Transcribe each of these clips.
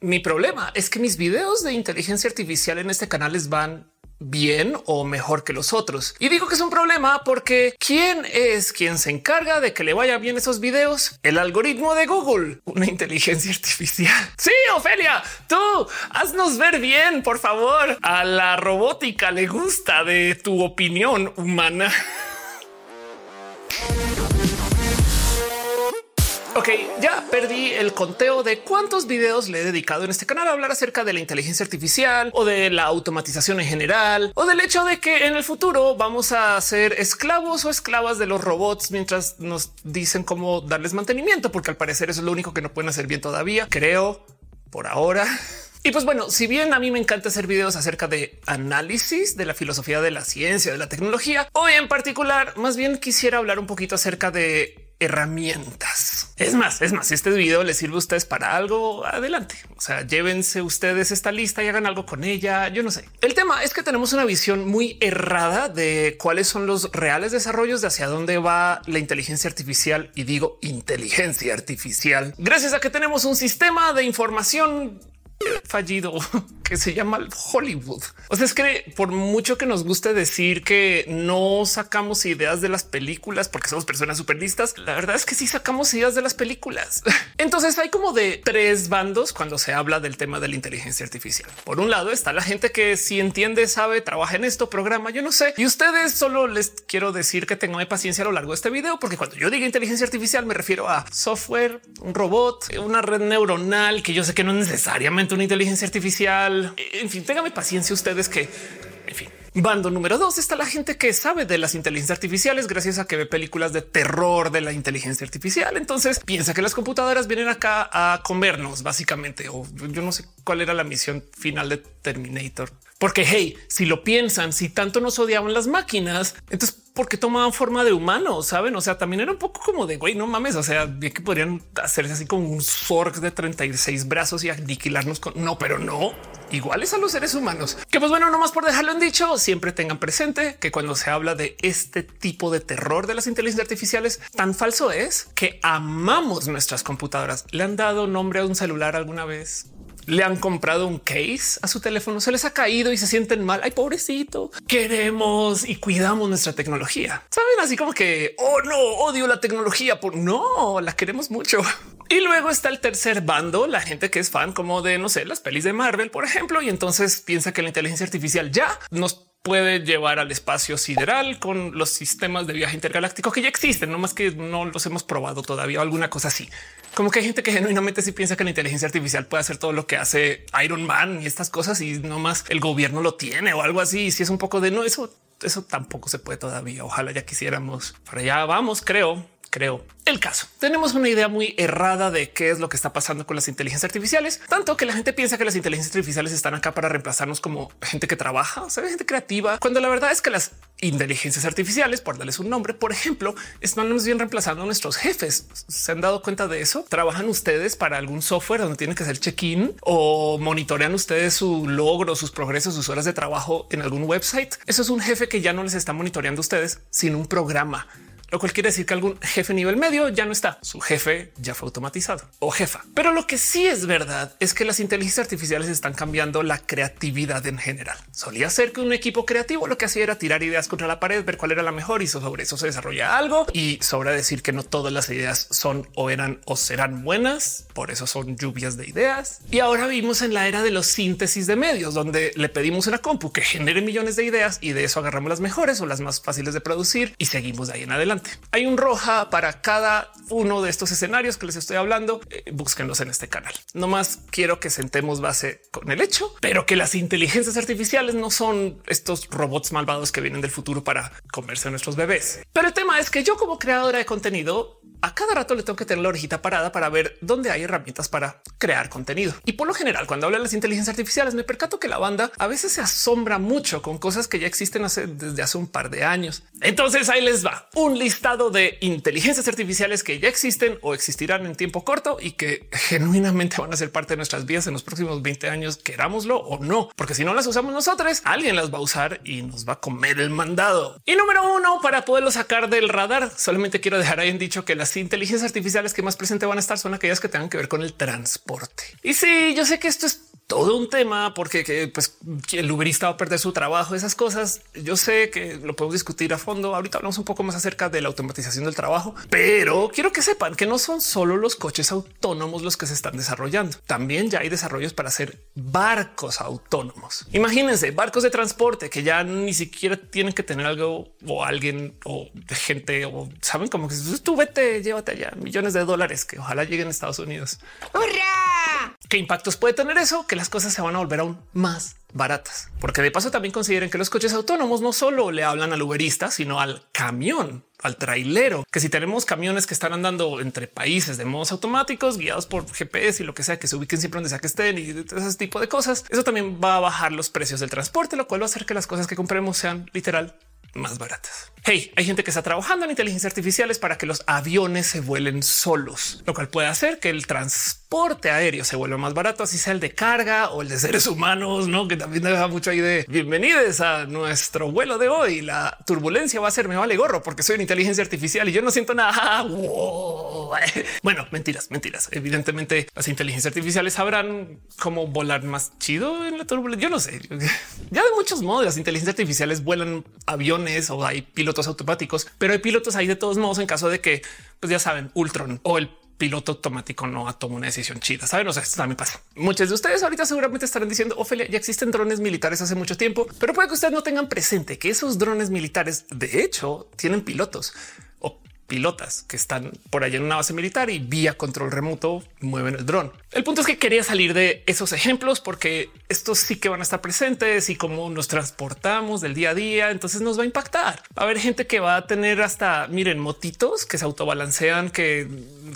Mi problema es que mis videos de inteligencia artificial en este canal les van bien o mejor que los otros. Y digo que es un problema porque ¿quién es quien se encarga de que le vaya bien esos videos? El algoritmo de Google, una inteligencia artificial. Sí, Ofelia, tú haznos ver bien, por favor. A la robótica le gusta de tu opinión humana. Ok, ya perdí el conteo de cuántos videos le he dedicado en este canal a hablar acerca de la inteligencia artificial o de la automatización en general o del hecho de que en el futuro vamos a ser esclavos o esclavas de los robots mientras nos dicen cómo darles mantenimiento, porque al parecer eso es lo único que no pueden hacer bien todavía, creo, por ahora. Y pues bueno, si bien a mí me encanta hacer videos acerca de análisis de la filosofía de la ciencia, de la tecnología, hoy en particular, más bien quisiera hablar un poquito acerca de herramientas. Es más, es más, si este video les sirve a ustedes para algo, adelante. O sea, llévense ustedes esta lista y hagan algo con ella. Yo no sé. El tema es que tenemos una visión muy errada de cuáles son los reales desarrollos de hacia dónde va la inteligencia artificial. Y digo inteligencia artificial gracias a que tenemos un sistema de información fallido que se llama Hollywood. O sea, es que por mucho que nos guste decir que no sacamos ideas de las películas porque somos personas súper listas, la verdad es que sí sacamos ideas de las películas. Entonces hay como de tres bandos cuando se habla del tema de la inteligencia artificial. Por un lado está la gente que si entiende, sabe, trabaja en esto, programa, yo no sé. Y ustedes solo les quiero decir que tengan paciencia a lo largo de este video, porque cuando yo diga inteligencia artificial me refiero a software, un robot, una red neuronal que yo sé que no es una inteligencia artificial. En fin, téngame paciencia ustedes que, en fin. Bando número dos está la gente que sabe de las inteligencias artificiales gracias a que ve películas de terror de la inteligencia artificial. Entonces piensa que las computadoras vienen acá a comernos básicamente. O yo no sé cuál era la misión final de Terminator. Porque hey, si lo piensan, si tanto nos odiaban las máquinas, entonces porque tomaban forma de humano, saben? O sea, también era un poco como de güey, no mames. O sea, bien que podrían hacerse así como un Zorg de 36 brazos y aniquilarnos con no, pero no iguales a los seres humanos. Que pues bueno, nomás por dejarlo en dicho, siempre tengan presente que cuando se habla de este tipo de terror de las inteligencias artificiales, tan falso es que amamos nuestras computadoras. ¿Le han dado nombre a un celular alguna vez? Le han comprado un case a su teléfono, se les ha caído y se sienten mal. Ay, pobrecito. Queremos y cuidamos nuestra tecnología. Saben así como que, oh no, odio la tecnología por no, la queremos mucho. Y luego está el tercer bando, la gente que es fan como de, no sé, las pelis de Marvel, por ejemplo, y entonces piensa que la inteligencia artificial ya nos puede llevar al espacio sideral con los sistemas de viaje intergaláctico que ya existen, no más que no los hemos probado todavía alguna cosa así. Como que hay gente que genuinamente sí piensa que la inteligencia artificial puede hacer todo lo que hace Iron Man y estas cosas y no más el gobierno lo tiene o algo así. Y si es un poco de no, eso, eso tampoco se puede todavía. Ojalá ya quisiéramos. Para allá vamos, creo creo. El caso. Tenemos una idea muy errada de qué es lo que está pasando con las inteligencias artificiales, tanto que la gente piensa que las inteligencias artificiales están acá para reemplazarnos como gente que trabaja, o sea, gente creativa, cuando la verdad es que las inteligencias artificiales, por darles un nombre, por ejemplo, están bien reemplazando a nuestros jefes. ¿Se han dado cuenta de eso? ¿Trabajan ustedes para algún software donde tienen que hacer check-in o monitorean ustedes su logro, sus progresos, sus horas de trabajo en algún website? Eso es un jefe que ya no les está monitoreando a ustedes, sin un programa lo cual quiere decir que algún jefe nivel medio ya no está. Su jefe ya fue automatizado o jefa. Pero lo que sí es verdad es que las inteligencias artificiales están cambiando la creatividad en general. Solía ser que un equipo creativo lo que hacía era tirar ideas contra la pared, ver cuál era la mejor y sobre eso se desarrolla algo. Y sobra decir que no todas las ideas son o eran o serán buenas. Por eso son lluvias de ideas. Y ahora vivimos en la era de los síntesis de medios, donde le pedimos una compu que genere millones de ideas y de eso agarramos las mejores o las más fáciles de producir y seguimos de ahí en adelante. Hay un roja para cada uno de estos escenarios que les estoy hablando. Eh, búsquenlos en este canal. No más quiero que sentemos base con el hecho, pero que las inteligencias artificiales no son estos robots malvados que vienen del futuro para comerse a nuestros bebés. Pero el tema es que yo como creadora de contenido a cada rato le tengo que tener la orejita parada para ver dónde hay herramientas para crear contenido. Y por lo general, cuando hablo de las inteligencias artificiales, me percato que la banda a veces se asombra mucho con cosas que ya existen desde hace un par de años. Entonces ahí les va un listado de inteligencias artificiales que ya existen o existirán en tiempo corto y que genuinamente van a ser parte de nuestras vidas en los próximos 20 años, querámoslo o no, porque si no las usamos nosotros, alguien las va a usar y nos va a comer el mandado. Y número uno, para poderlo sacar del radar, solamente quiero dejar ahí en dicho que las inteligencias artificiales que más presente van a estar son aquellas que tengan que ver con el transporte. Y sí, yo sé que esto es todo un tema porque que, pues, el uberista va a perder su trabajo, esas cosas. Yo sé que lo podemos discutir a fondo. Ahorita hablamos un poco más acerca de la automatización del trabajo, pero quiero que sepan que no son solo los coches autónomos los que se están desarrollando. También ya hay desarrollos para hacer barcos autónomos. Imagínense barcos de transporte que ya ni siquiera tienen que tener algo o alguien o gente o saben como que tú vete, llévate allá millones de dólares que ojalá lleguen a Estados Unidos. ¡Hurra! ¿Qué impactos puede tener eso? Que las cosas se van a volver aún más baratas, porque de paso también consideren que los coches autónomos no solo le hablan al uberista, sino al camión, al trailero, que si tenemos camiones que están andando entre países de modos automáticos, guiados por GPS y lo que sea, que se ubiquen siempre donde sea que estén y ese tipo de cosas, eso también va a bajar los precios del transporte, lo cual va a hacer que las cosas que compremos sean literal más baratas. Hey, hay gente que está trabajando en inteligencia artificiales para que los aviones se vuelen solos, lo cual puede hacer que el transporte aéreo se vuelva más barato, así sea el de carga o el de seres humanos, no? Que también deja mucho ahí de bienvenidos a nuestro vuelo de hoy. La turbulencia va a ser me vale gorro porque soy una inteligencia artificial y yo no siento nada. Bueno, mentiras, mentiras. Evidentemente, las inteligencias artificiales sabrán cómo volar más chido en la turbulencia. Yo no sé. Ya de muchos modos, las inteligencias artificiales vuelan aviones o hay pilotos automáticos, pero hay pilotos ahí de todos modos en caso de que, pues ya saben, Ultron o el piloto automático no toma una decisión chida. Saben, o sea, esto también pasa. Muchos de ustedes ahorita seguramente estarán diciendo, Ophelia, ya existen drones militares hace mucho tiempo, pero puede que ustedes no tengan presente que esos drones militares, de hecho, tienen pilotos pilotas que están por allá en una base militar y vía control remoto mueven el dron. El punto es que quería salir de esos ejemplos porque estos sí que van a estar presentes y cómo nos transportamos del día a día. Entonces nos va a impactar. Va a haber gente que va a tener hasta, miren, motitos que se autobalancean, que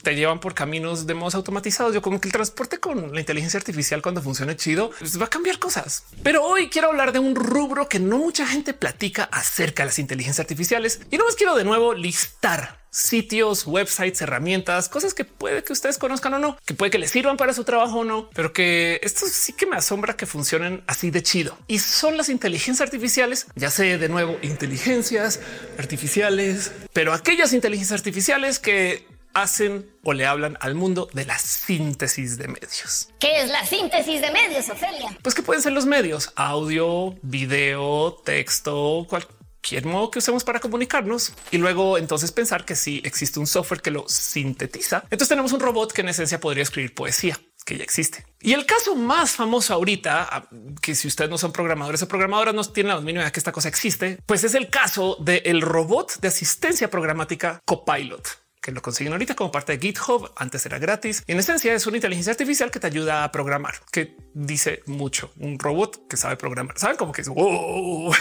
te llevan por caminos de modos automatizados. Yo como que el transporte con la inteligencia artificial cuando funcione chido pues va a cambiar cosas. Pero hoy quiero hablar de un rubro que no mucha gente platica acerca de las inteligencias artificiales y no más quiero de nuevo listar sitios, websites, herramientas, cosas que puede que ustedes conozcan o no, que puede que les sirvan para su trabajo o no, pero que esto sí que me asombra que funcionen así de chido. Y son las inteligencias artificiales, ya sé de nuevo, inteligencias artificiales, pero aquellas inteligencias artificiales que hacen o le hablan al mundo de la síntesis de medios. ¿Qué es la síntesis de medios, Ofelia? Pues que pueden ser los medios, audio, video, texto, cualquier cualquier modo que usemos para comunicarnos y luego entonces pensar que si existe un software que lo sintetiza, entonces tenemos un robot que en esencia podría escribir poesía que ya existe. Y el caso más famoso ahorita, ah, que si ustedes no son programadores o programadoras, no tienen la mínima idea que esta cosa existe, pues es el caso del robot de asistencia programática Copilot que lo consiguen ahorita como parte de GitHub. Antes era gratis. Y en esencia es una inteligencia artificial que te ayuda a programar, que dice mucho. Un robot que sabe programar. Saben cómo que es wow.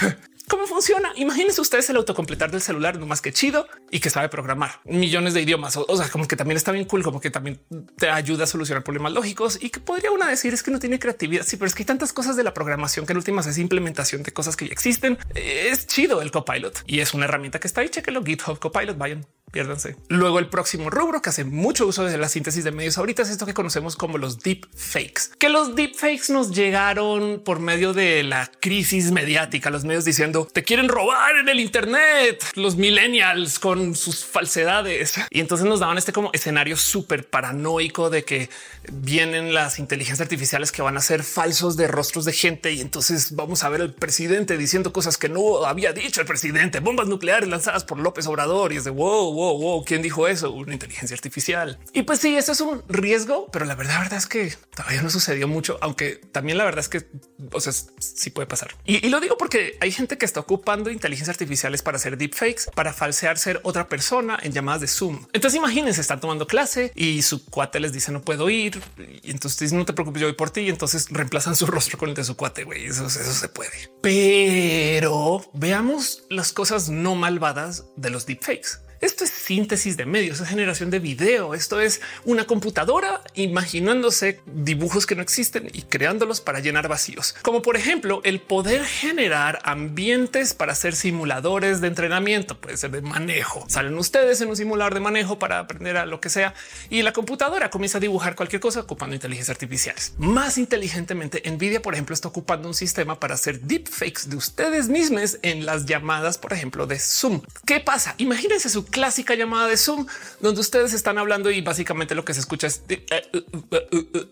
¿Cómo funciona? Imagínense ustedes el autocompletar del celular, no más que chido y que sabe programar millones de idiomas. O, sea, como que también está bien cool, como que también te ayuda a solucionar problemas lógicos y que podría una decir es que no tiene creatividad. Sí, pero es que hay tantas cosas de la programación que en últimas es implementación de cosas que ya existen. Es chido el copilot y es una herramienta que está ahí. Chequenlo GitHub Copilot. Vayan, piérdanse. Luego el próximo rubro que hace mucho uso de la síntesis de medios ahorita es esto que conocemos como los deep fakes, que los deep fakes nos llegaron por medio de la crisis mediática, los medios diciendo te quieren robar en el Internet, los millennials con sus falsedades. Y entonces nos daban este como escenario súper paranoico de que vienen las inteligencias artificiales que van a ser falsos de rostros de gente. Y entonces vamos a ver al presidente diciendo cosas que no había dicho el presidente, bombas nucleares lanzadas por López Obrador. Y es de wow, wow, wow. ¿Quién dijo eso? Una inteligencia artificial. Y pues sí, eso es un riesgo, pero la verdad, la verdad es que todavía no sucedió mucho, aunque también la verdad es que o sea, sí puede pasar. Y, lo digo porque hay gente que está ocupando inteligencias artificiales para hacer deepfakes, para falsear ser otra persona en llamadas de Zoom. Entonces imagínense, están tomando clase y su cuate les dice no puedo ir. Y entonces no te preocupes, yo voy por ti. Y entonces reemplazan su rostro con el de su cuate. Güey, eso, eso se puede. Pero veamos las cosas no malvadas de los deepfakes. Esto es síntesis de medios, es generación de video. Esto es una computadora imaginándose dibujos que no existen y creándolos para llenar vacíos, como por ejemplo el poder generar ambientes para hacer simuladores de entrenamiento, puede ser de manejo. Salen ustedes en un simulador de manejo para aprender a lo que sea y la computadora comienza a dibujar cualquier cosa ocupando inteligencias artificiales. Más inteligentemente, Nvidia, por ejemplo, está ocupando un sistema para hacer deepfakes de ustedes mismos en las llamadas, por ejemplo, de Zoom. ¿Qué pasa? Imagínense su clásica llamada de Zoom, donde ustedes están hablando y básicamente lo que se escucha es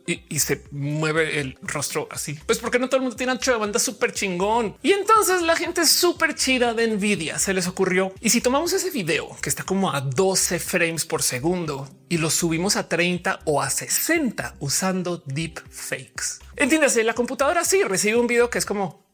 y, se mueve el rostro así. Pues porque no todo el mundo tiene ancho de banda súper chingón. Y entonces la gente súper chida de Nvidia se les ocurrió. Y si tomamos ese video que está como a 12 frames por segundo y lo subimos a 30 o a 60 usando deep fakes. Entiéndase, la computadora sí recibe un video que es como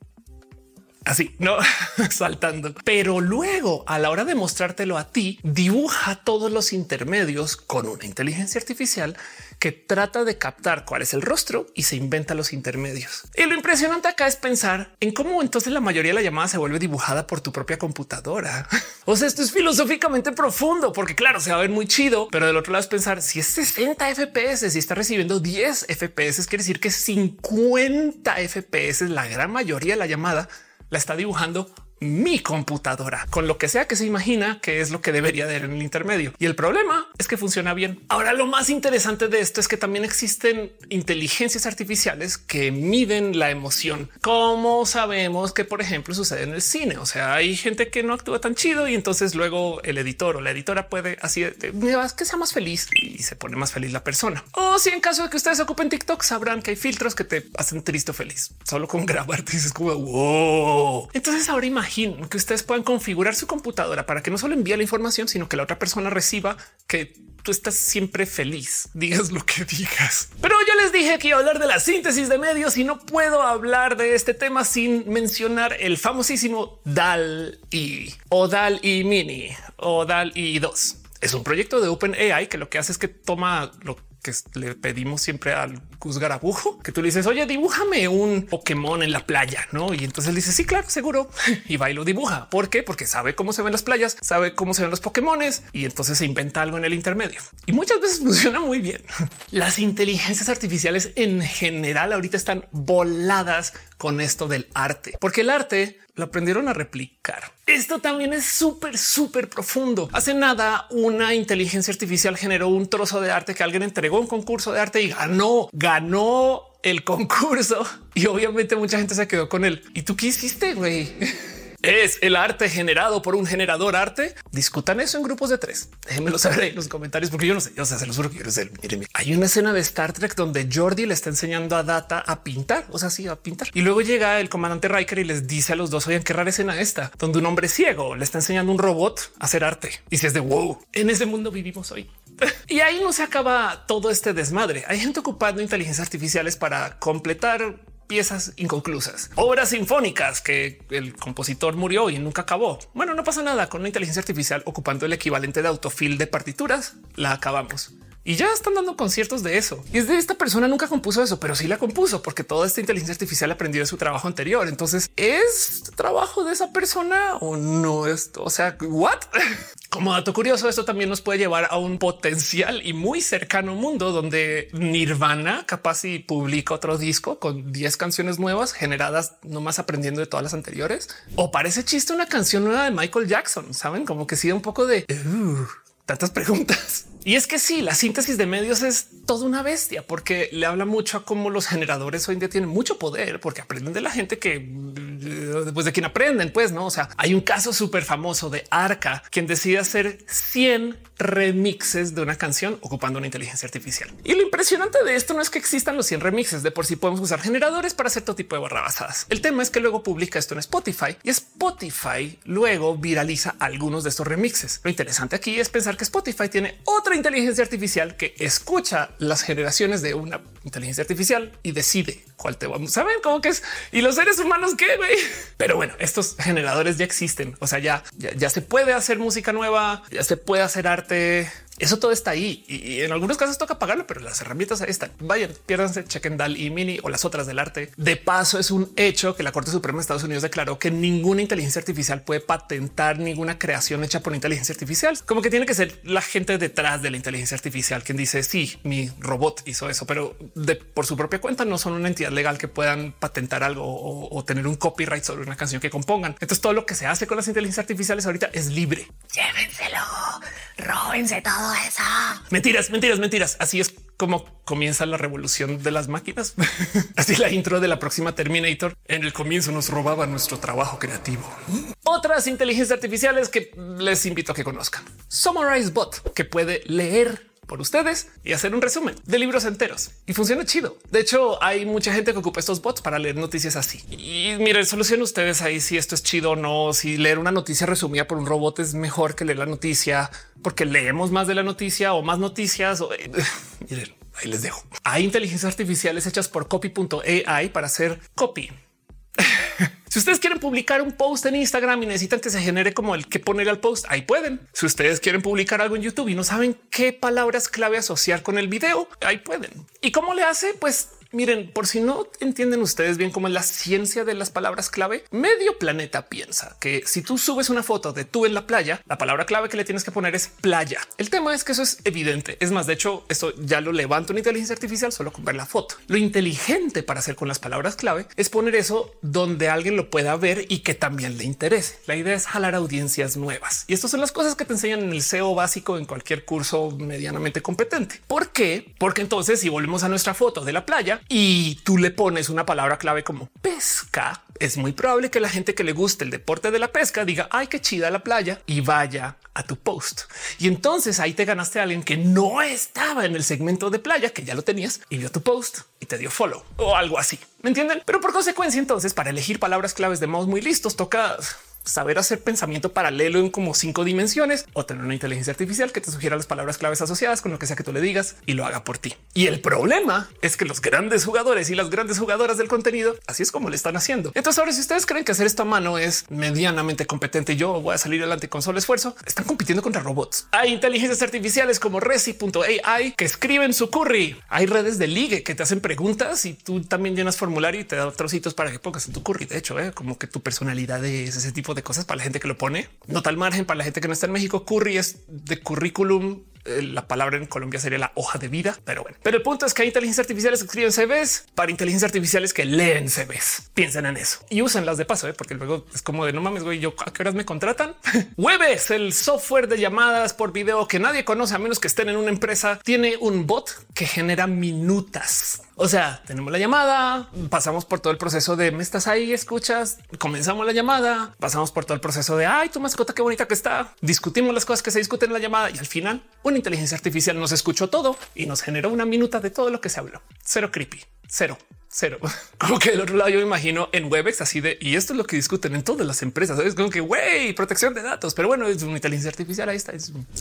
así, no saltando. Pero luego a la hora de mostrártelo a ti, dibuja todos los intermedios con una inteligencia artificial que trata de captar cuál es el rostro y se inventa los intermedios. Y lo impresionante acá es pensar en cómo entonces la mayoría de la llamada se vuelve dibujada por tu propia computadora. o sea, esto es filosóficamente profundo porque claro, se va a ver muy chido, pero del otro lado es pensar si es 60 FPS, si está recibiendo 10 FPS, quiere decir que 50 FPS, la gran mayoría de la llamada la está dibujando mi computadora con lo que sea que se imagina que es lo que debería de en el intermedio. Y el problema es que funciona bien. Ahora, lo más interesante de esto es que también existen inteligencias artificiales que miden la emoción. Como sabemos que, por ejemplo, sucede en el cine. O sea, hay gente que no actúa tan chido y entonces luego el editor o la editora puede así que sea más feliz y se pone más feliz la persona. O si en caso de que ustedes ocupen TikTok, sabrán que hay filtros que te hacen triste o feliz solo con grabarte. Dices como wow. Entonces ahora imagínate que ustedes puedan configurar su computadora para que no solo envíe la información, sino que la otra persona reciba que tú estás siempre feliz, digas lo que digas. Pero yo les dije que iba a hablar de la síntesis de medios y no puedo hablar de este tema sin mencionar el famosísimo DAL y o DAL y Mini o DAL y 2. Es un proyecto de OpenAI que lo que hace es que toma lo que le pedimos siempre al Gus Garabujo, que tú le dices, oye, dibújame un Pokémon en la playa, ¿no? Y entonces dice, sí, claro, seguro. Y va y lo dibuja. ¿Por qué? Porque sabe cómo se ven las playas, sabe cómo se ven los Pokémones y entonces se inventa algo en el intermedio. Y muchas veces funciona muy bien. Las inteligencias artificiales en general ahorita están voladas con esto del arte, porque el arte lo aprendieron a replicar. Esto también es súper, súper profundo. Hace nada, una inteligencia artificial generó un trozo de arte que alguien entregó un concurso de arte y ganó, ganó el concurso. Y obviamente mucha gente se quedó con él. ¿Y tú qué hiciste, güey? ¿Es el arte generado por un generador arte? Discutan eso en grupos de tres. Déjenmelo saber en los comentarios porque yo no sé. O sea, se los juro que yo no sé. hay una escena de Star Trek donde Jordi le está enseñando a Data a pintar, o sea, sí, a pintar. Y luego llega el comandante Riker y les dice a los dos, oigan, qué rara escena esta, donde un hombre ciego le está enseñando a un robot a hacer arte. Y si es de wow, en ese mundo vivimos hoy. y ahí no se acaba todo este desmadre. Hay gente ocupando inteligencias artificiales para completar piezas inconclusas, obras sinfónicas que el compositor murió y nunca acabó. Bueno, no pasa nada con una inteligencia artificial ocupando el equivalente de autofil de partituras. La acabamos y ya están dando conciertos de eso. Y es de esta persona nunca compuso eso, pero sí la compuso porque toda esta inteligencia artificial aprendió de su trabajo anterior. Entonces es trabajo de esa persona o no esto. O sea, what? Como dato curioso, esto también nos puede llevar a un potencial y muy cercano mundo donde Nirvana capaz y publica otro disco con 10 canciones nuevas generadas nomás aprendiendo de todas las anteriores. O parece chiste una canción nueva de Michael Jackson. Saben como que sí un poco de uh, tantas preguntas. Y es que sí, la síntesis de medios es toda una bestia porque le habla mucho a cómo los generadores hoy en día tienen mucho poder porque aprenden de la gente que después de quien aprenden, pues no. O sea, hay un caso súper famoso de Arca, quien decide hacer 100 remixes de una canción ocupando una inteligencia artificial. Y lo impresionante de esto no es que existan los 100 remixes de por sí podemos usar generadores para hacer todo tipo de barrabasadas. El tema es que luego publica esto en Spotify y Spotify luego viraliza algunos de estos remixes. Lo interesante aquí es pensar que Spotify tiene otra inteligencia artificial que escucha las generaciones de una inteligencia artificial y decide cuál te vamos a ver cómo que es y los seres humanos güey. Pero bueno, estos generadores ya existen. O sea, ya, ya se puede hacer música nueva, ya se puede hacer arte eso todo está ahí y, en algunos casos toca pagarlo, pero las herramientas ahí están. Vayan, piérdanse, chequen DAL y Mini o las otras del arte. De paso, es un hecho que la Corte Suprema de Estados Unidos declaró que ninguna inteligencia artificial puede patentar ninguna creación hecha por inteligencia artificial. Como que tiene que ser la gente detrás de la inteligencia artificial quien dice sí, mi robot hizo eso, pero de, por su propia cuenta no son una entidad legal que puedan patentar algo o, o tener un copyright sobre una canción que compongan. Entonces todo lo que se hace con las inteligencias artificiales ahorita es libre. Llévenselo, róbense todo Mentiras, mentiras, mentiras. Así es como comienza la revolución de las máquinas. Así la intro de la próxima Terminator. En el comienzo nos robaba nuestro trabajo creativo. Otras inteligencias artificiales que les invito a que conozcan. Summarize Bot, que puede leer por ustedes y hacer un resumen de libros enteros y funciona chido. De hecho, hay mucha gente que ocupa estos bots para leer noticias así. Y miren, solucionen ustedes ahí si esto es chido o no. Si leer una noticia resumida por un robot es mejor que leer la noticia porque leemos más de la noticia o más noticias. O, miren, ahí les dejo. Hay inteligencias artificiales hechas por copy.ai para hacer copy si ustedes quieren publicar un post en Instagram y necesitan que se genere como el que poner al post, ahí pueden. Si ustedes quieren publicar algo en YouTube y no saben qué palabras clave asociar con el video, ahí pueden. ¿Y cómo le hace? Pues Miren, por si no entienden ustedes bien cómo es la ciencia de las palabras clave, medio planeta piensa que si tú subes una foto de tú en la playa, la palabra clave que le tienes que poner es playa. El tema es que eso es evidente. Es más, de hecho, esto ya lo levanta una inteligencia artificial solo con ver la foto. Lo inteligente para hacer con las palabras clave es poner eso donde alguien lo pueda ver y que también le interese. La idea es jalar audiencias nuevas. Y estas son las cosas que te enseñan en el SEO básico en cualquier curso medianamente competente. ¿Por qué? Porque entonces si volvemos a nuestra foto de la playa, y tú le pones una palabra clave como pesca, es muy probable que la gente que le guste el deporte de la pesca diga ay, qué chida la playa y vaya a tu post. Y entonces ahí te ganaste a alguien que no estaba en el segmento de playa, que ya lo tenías y vio tu post y te dio follow o algo así. ¿Me entienden? Pero por consecuencia, entonces para elegir palabras claves de modos muy listos toca saber hacer pensamiento paralelo en como cinco dimensiones o tener una inteligencia artificial que te sugiera las palabras claves asociadas con lo que sea que tú le digas y lo haga por ti. Y el problema es que los grandes jugadores y las grandes jugadoras del contenido, así es como le están haciendo. Entonces ahora si ustedes creen que hacer esto a mano es medianamente competente yo voy a salir adelante con solo esfuerzo, están compitiendo contra robots. Hay inteligencias artificiales como Resi.ai que escriben su curry. Hay redes de ligue que te hacen preguntas y tú también llenas formulario y te da trocitos para que pongas en tu curry. De hecho, ¿eh? como que tu personalidad es ese tipo de cosas para la gente que lo pone. No tal margen para la gente que no está en México. Curry es de currículum la palabra en Colombia sería la hoja de vida, pero bueno. Pero el punto es que hay inteligencia artificiales que escriben CVs para inteligencia artificiales que leen CVs. Piensen en eso y las de paso, ¿eh? porque luego es como de no mames, güey, yo a qué horas me contratan. Webes, el software de llamadas por video que nadie conoce a menos que estén en una empresa, tiene un bot que genera minutas. O sea, tenemos la llamada, pasamos por todo el proceso de me estás ahí, escuchas, comenzamos la llamada, pasamos por todo el proceso de ay, tu mascota, qué bonita que está, discutimos las cosas que se discuten en la llamada y al final inteligencia artificial nos escuchó todo y nos generó una minuta de todo lo que se habló. Cero creepy, cero cero. Como que del otro lado yo me imagino en Webex así de y esto es lo que discuten en todas las empresas. Es como que güey, protección de datos, pero bueno, es una inteligencia artificial. Ahí está.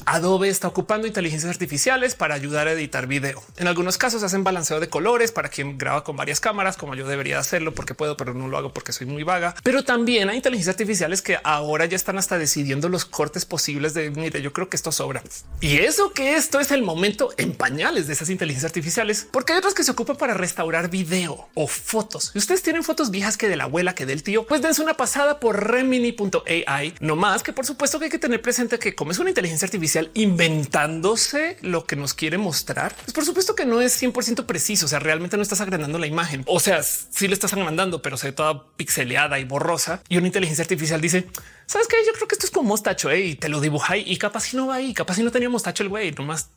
Adobe está ocupando inteligencias artificiales para ayudar a editar video. En algunos casos hacen balanceo de colores para quien graba con varias cámaras, como yo debería hacerlo porque puedo, pero no lo hago porque soy muy vaga. Pero también hay inteligencias artificiales que ahora ya están hasta decidiendo los cortes posibles de mire, yo creo que esto sobra. Y eso que esto es el momento en pañales de esas inteligencias artificiales, porque hay otras que se ocupan para restaurar video o fotos. Si ustedes tienen fotos viejas que de la abuela, que del tío, pues dense una pasada por remini.ai. No más que por supuesto que hay que tener presente que como es una inteligencia artificial inventándose lo que nos quiere mostrar, pues por supuesto que no es 100% preciso. O sea, realmente no estás agrandando la imagen. O sea, sí le estás agrandando, pero se ve toda pixeleada y borrosa. Y una inteligencia artificial dice, sabes que yo creo que esto es como mostacho eh? y te lo dibuja y capaz si no va ahí, capaz si no tenía mostacho el güey, nomás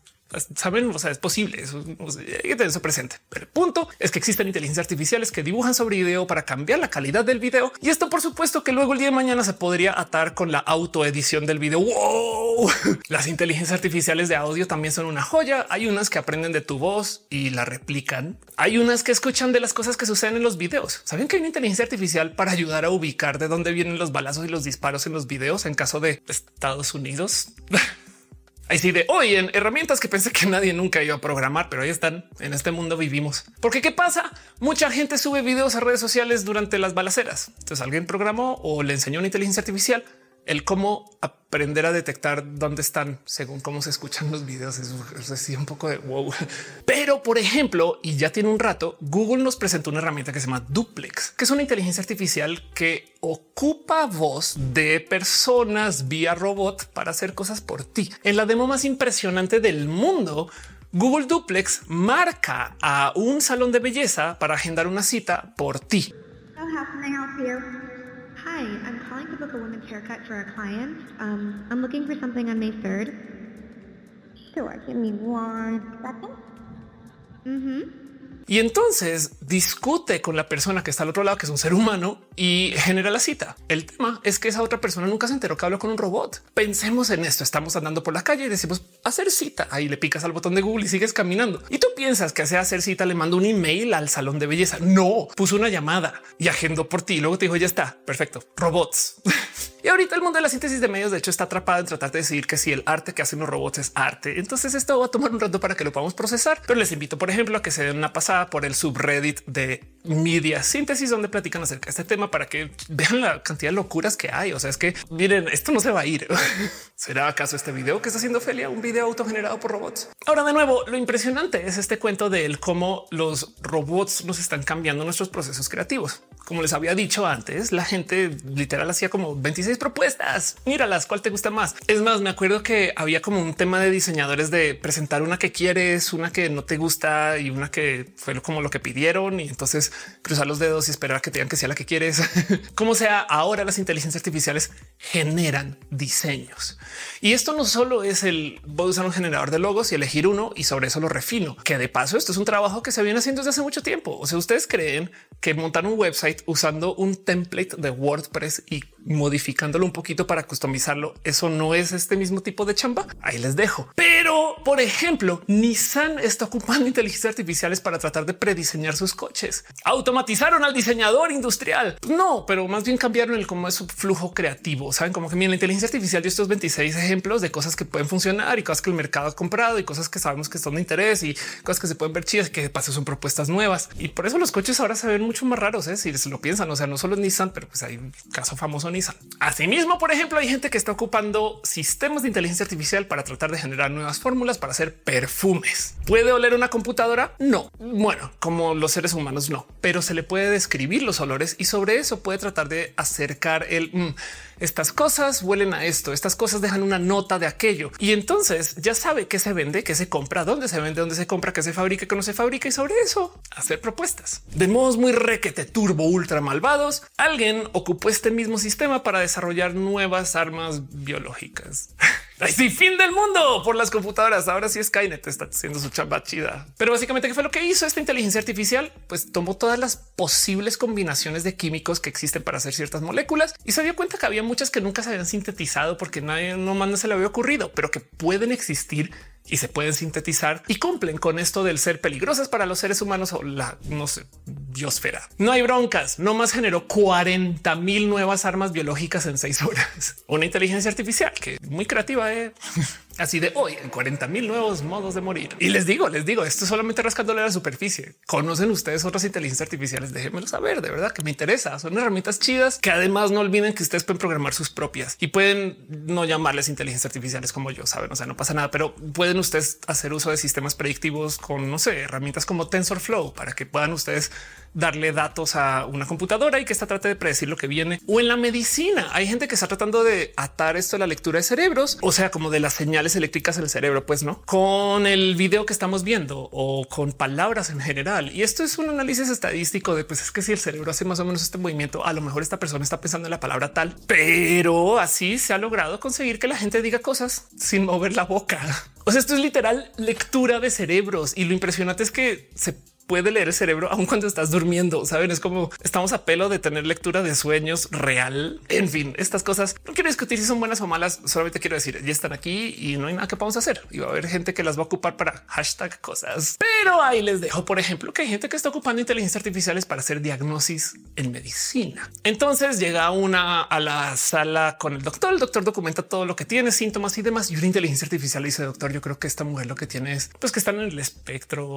saben, o sea, es posible. Eso, hay que tener eso presente. Pero el punto es que existen inteligencias artificiales que dibujan sobre video para cambiar la calidad del video. Y esto, por supuesto, que luego el día de mañana se podría atar con la autoedición del video. Las inteligencias artificiales de audio también son una joya. Hay unas que aprenden de tu voz y la replican. Hay unas que escuchan de las cosas que suceden en los videos. Saben que hay una inteligencia artificial para ayudar a ubicar de dónde vienen los balazos y los disparos en los videos en caso de Estados Unidos. Ahí sí de hoy en herramientas que pensé que nadie nunca iba a programar, pero ahí están. En este mundo vivimos. Porque qué pasa? Mucha gente sube videos a redes sociales durante las balaceras. Entonces alguien programó o le enseñó una inteligencia artificial el cómo aprender a detectar dónde están según cómo se escuchan los videos. Es, así un poco de wow. Por ejemplo, y ya tiene un rato, Google nos presentó una herramienta que se llama Duplex, que es una inteligencia artificial que ocupa voz de personas vía robot para hacer cosas por ti. En la demo más impresionante del mundo, Google Duplex marca a un salón de belleza para agendar una cita por ti. May 3rd. Sure, give me one. Y entonces discute con la persona que está al otro lado, que es un ser humano, y genera la cita. El tema es que esa otra persona nunca se enteró que habló con un robot. Pensemos en esto. Estamos andando por la calle y decimos hacer cita. Ahí le picas al botón de Google y sigues caminando. Y tú piensas que hace hacer cita le mando un email al salón de belleza. No, puso una llamada y agendó por ti. Luego te dijo ya está perfecto. Robots. y ahorita el mundo de la síntesis de medios, de hecho, está atrapado en tratar de decir que si el arte que hacen los robots es arte. Entonces esto va a tomar un rato para que lo podamos procesar. Pero les invito, por ejemplo, a que se den una pasada por el subreddit de media síntesis, donde platican acerca de este tema para que vean la cantidad de locuras que hay. O sea, es que miren, esto no se va a ir. ¿Será acaso este video que está haciendo Felia un video autogenerado por robots? Ahora, de nuevo, lo impresionante es este cuento de él, cómo los robots nos están cambiando nuestros procesos creativos. Como les había dicho antes, la gente literal hacía como 26 propuestas. Míralas, ¿cuál te gusta más? Es más, me acuerdo que había como un tema de diseñadores de presentar una que quieres, una que no te gusta y una que fue como lo que pidieron. Y entonces cruzar los dedos y esperar a que te que sea la que quieres. como sea, ahora las inteligencias artificiales generan diseños. Y esto no solo es el voy a usar un generador de logos y elegir uno y sobre eso lo refino, que de paso esto es un trabajo que se viene haciendo desde hace mucho tiempo. O sea, ustedes creen que montar un website usando un template de WordPress y modificándolo un poquito para customizarlo, eso no es este mismo tipo de chamba. Ahí les dejo. Pero, por ejemplo, Nissan está ocupando inteligencias artificiales para tratar de prediseñar sus coches. Automatizaron al diseñador industrial. No, pero más bien cambiaron el cómo es su flujo creativo. Saben como que la inteligencia artificial dio estos 26 ejemplos de cosas que pueden funcionar y cosas que el mercado ha comprado y cosas que sabemos que son de interés y cosas que se pueden ver chidas, que de paso son propuestas nuevas. Y por eso los coches ahora se ven mucho más raros. ¿eh? Si se lo piensan, o sea, no solo Nissan, pero pues hay un caso famoso Asimismo, por ejemplo, hay gente que está ocupando sistemas de inteligencia artificial para tratar de generar nuevas fórmulas para hacer perfumes. ¿Puede oler una computadora? No. Bueno, como los seres humanos no, pero se le puede describir los olores y sobre eso puede tratar de acercar el mm, estas cosas huelen a esto, estas cosas dejan una nota de aquello y entonces ya sabe qué se vende, qué se compra, dónde se vende, dónde se compra, qué se fabrica, qué no se fabrica y sobre eso hacer propuestas de modos muy requete turbo ultra malvados. Alguien ocupó este mismo sistema para desarrollar nuevas armas biológicas. Así fin del mundo por las computadoras. Ahora sí Skynet está haciendo su chamba chida. Pero básicamente, ¿qué fue lo que hizo esta inteligencia artificial? Pues tomó todas las posibles combinaciones de químicos que existen para hacer ciertas moléculas y se dio cuenta que había muchas que nunca se habían sintetizado porque nadie no más no se le había ocurrido, pero que pueden existir y se pueden sintetizar y cumplen con esto del ser peligrosas para los seres humanos o la no sé, biosfera. No hay broncas, no más generó 40 mil nuevas armas biológicas en seis horas. Una inteligencia artificial que muy creativa. ¿eh? Así de hoy en 40 mil nuevos modos de morir. Y les digo, les digo, esto solamente rascándole la superficie. Conocen ustedes otras inteligencias artificiales? Déjenmelo saber. De verdad que me interesa. Son herramientas chidas que además no olviden que ustedes pueden programar sus propias y pueden no llamarles inteligencias artificiales como yo saben. O sea, no pasa nada, pero pueden ustedes hacer uso de sistemas predictivos con no sé, herramientas como TensorFlow para que puedan ustedes darle datos a una computadora y que está trate de predecir lo que viene o en la medicina. Hay gente que está tratando de atar esto a la lectura de cerebros, o sea, como de las señales eléctricas en el cerebro, pues no con el video que estamos viendo o con palabras en general. Y esto es un análisis estadístico de pues es que si el cerebro hace más o menos este movimiento, a lo mejor esta persona está pensando en la palabra tal, pero así se ha logrado conseguir que la gente diga cosas sin mover la boca. O sea, esto es literal lectura de cerebros y lo impresionante es que se puede leer el cerebro aun cuando estás durmiendo. Saben, es como estamos a pelo de tener lectura de sueños real. En fin, estas cosas no quiero discutir si son buenas o malas. Solamente quiero decir ya están aquí y no hay nada que podamos hacer. Y va a haber gente que las va a ocupar para hashtag cosas. Pero ahí les dejo, por ejemplo, que hay gente que está ocupando inteligencia artificiales para hacer diagnosis en medicina. Entonces llega una a la sala con el doctor. El doctor documenta todo lo que tiene, síntomas y demás. Y una inteligencia artificial dice, doctor, yo creo que esta mujer lo que tiene es pues que están en el espectro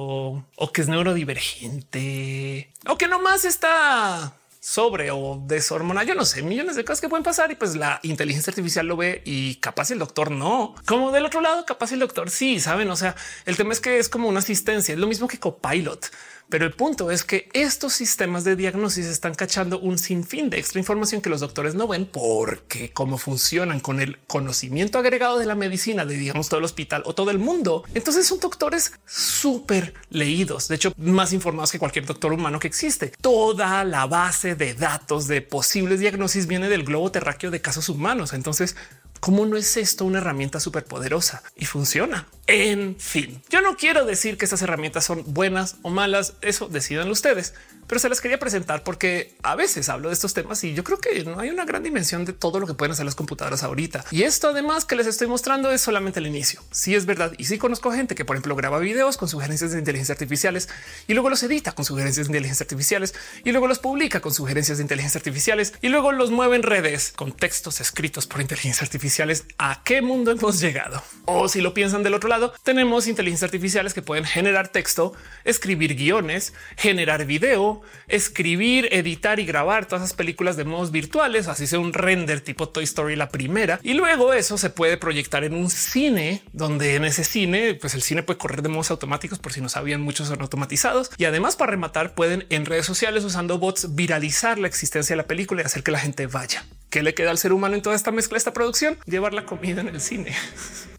o que es neuro divergente o que nomás está sobre o deshormonal. Yo no sé, millones de cosas que pueden pasar y pues la inteligencia artificial lo ve y capaz el doctor no. Como del otro lado, capaz el doctor sí, saben. O sea, el tema es que es como una asistencia, es lo mismo que Copilot. Pero el punto es que estos sistemas de diagnosis están cachando un sinfín de extra información que los doctores no ven porque cómo funcionan con el conocimiento agregado de la medicina de digamos todo el hospital o todo el mundo. Entonces son doctores súper leídos, de hecho más informados que cualquier doctor humano que existe. Toda la base de datos de posibles diagnosis viene del globo terráqueo de casos humanos. Entonces, ¿cómo no es esto una herramienta súper poderosa y funciona? En fin, yo no quiero decir que estas herramientas son buenas o malas, eso decidan ustedes, pero se las quería presentar porque a veces hablo de estos temas y yo creo que no hay una gran dimensión de todo lo que pueden hacer las computadoras ahorita. Y esto además que les estoy mostrando es solamente el inicio. Sí es verdad. Y sí conozco gente que por ejemplo graba videos con sugerencias de inteligencia artificiales y luego los edita con sugerencias de inteligencia artificiales y luego los publica con sugerencias de inteligencia artificiales y luego los mueve en redes con textos escritos por inteligencia artificiales. ¿A qué mundo hemos llegado? O si lo piensan del otro lado, tenemos inteligencias artificiales que pueden generar texto, escribir guiones, generar video, escribir, editar y grabar todas esas películas de modos virtuales, así sea un render tipo Toy Story la primera. Y luego eso se puede proyectar en un cine donde en ese cine, pues el cine puede correr de modos automáticos por si no sabían, muchos son automatizados. Y además para rematar pueden en redes sociales usando bots viralizar la existencia de la película y hacer que la gente vaya. ¿Qué le queda al ser humano en toda esta mezcla, esta producción? Llevar la comida en el cine.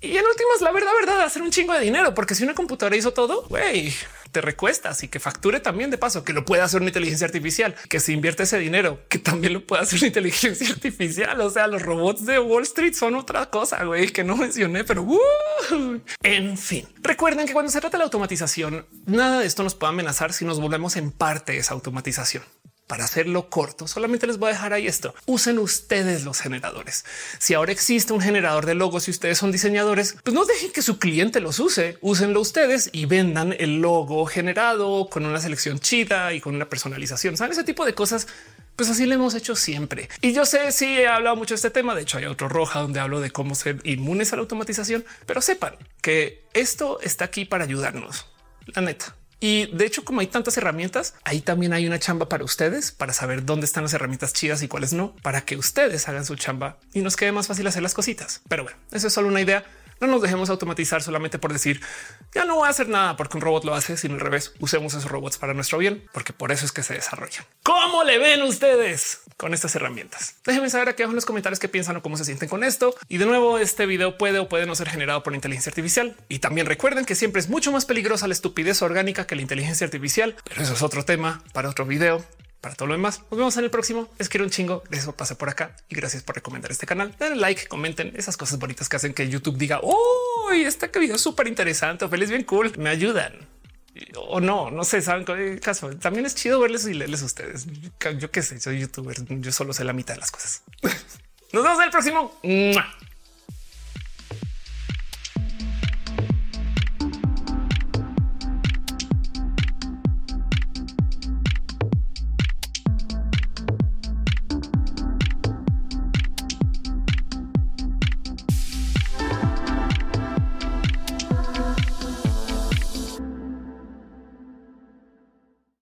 Y en últimas, la verdad, verdad, hacer un chingo de dinero, porque si una computadora hizo todo, güey, te recuestas y que facture también de paso, que lo pueda hacer una inteligencia artificial, que se invierte ese dinero, que también lo pueda hacer una inteligencia artificial. O sea, los robots de Wall Street son otra cosa, güey, que no mencioné, pero uh, en fin, recuerden que cuando se trata de la automatización, nada de esto nos puede amenazar si nos volvemos en parte esa automatización para hacerlo corto, solamente les voy a dejar ahí esto. Usen ustedes los generadores. Si ahora existe un generador de logos y ustedes son diseñadores, pues no dejen que su cliente los use, úsenlo ustedes y vendan el logo generado con una selección chida y con una personalización. Saben ese tipo de cosas. Pues así lo hemos hecho siempre. Y yo sé si he hablado mucho de este tema. De hecho, hay otro roja donde hablo de cómo ser inmunes a la automatización, pero sepan que esto está aquí para ayudarnos. La neta, y de hecho, como hay tantas herramientas, ahí también hay una chamba para ustedes para saber dónde están las herramientas chidas y cuáles no, para que ustedes hagan su chamba y nos quede más fácil hacer las cositas. Pero bueno, eso es solo una idea. No nos dejemos automatizar solamente por decir ya no voy a hacer nada porque un robot lo hace, sino al revés. Usemos esos robots para nuestro bien, porque por eso es que se desarrollan. ¿Cómo le ven ustedes con estas herramientas? Déjenme saber aquí abajo en los comentarios qué piensan o cómo se sienten con esto. Y de nuevo, este video puede o puede no ser generado por inteligencia artificial. Y también recuerden que siempre es mucho más peligrosa la estupidez orgánica que la inteligencia artificial, pero eso es otro tema para otro video para todo lo demás. Nos vemos en el próximo. Les quiero un chingo. Eso pasa por acá y gracias por recomendar este canal. Denle like, comenten esas cosas bonitas que hacen que YouTube diga oh, este video es súper interesante feliz, bien cool. Me ayudan o no, no sé, saben qué caso. También es chido verles y leerles a ustedes. Yo qué sé, soy youtuber. Yo solo sé la mitad de las cosas. Nos vemos en el próximo.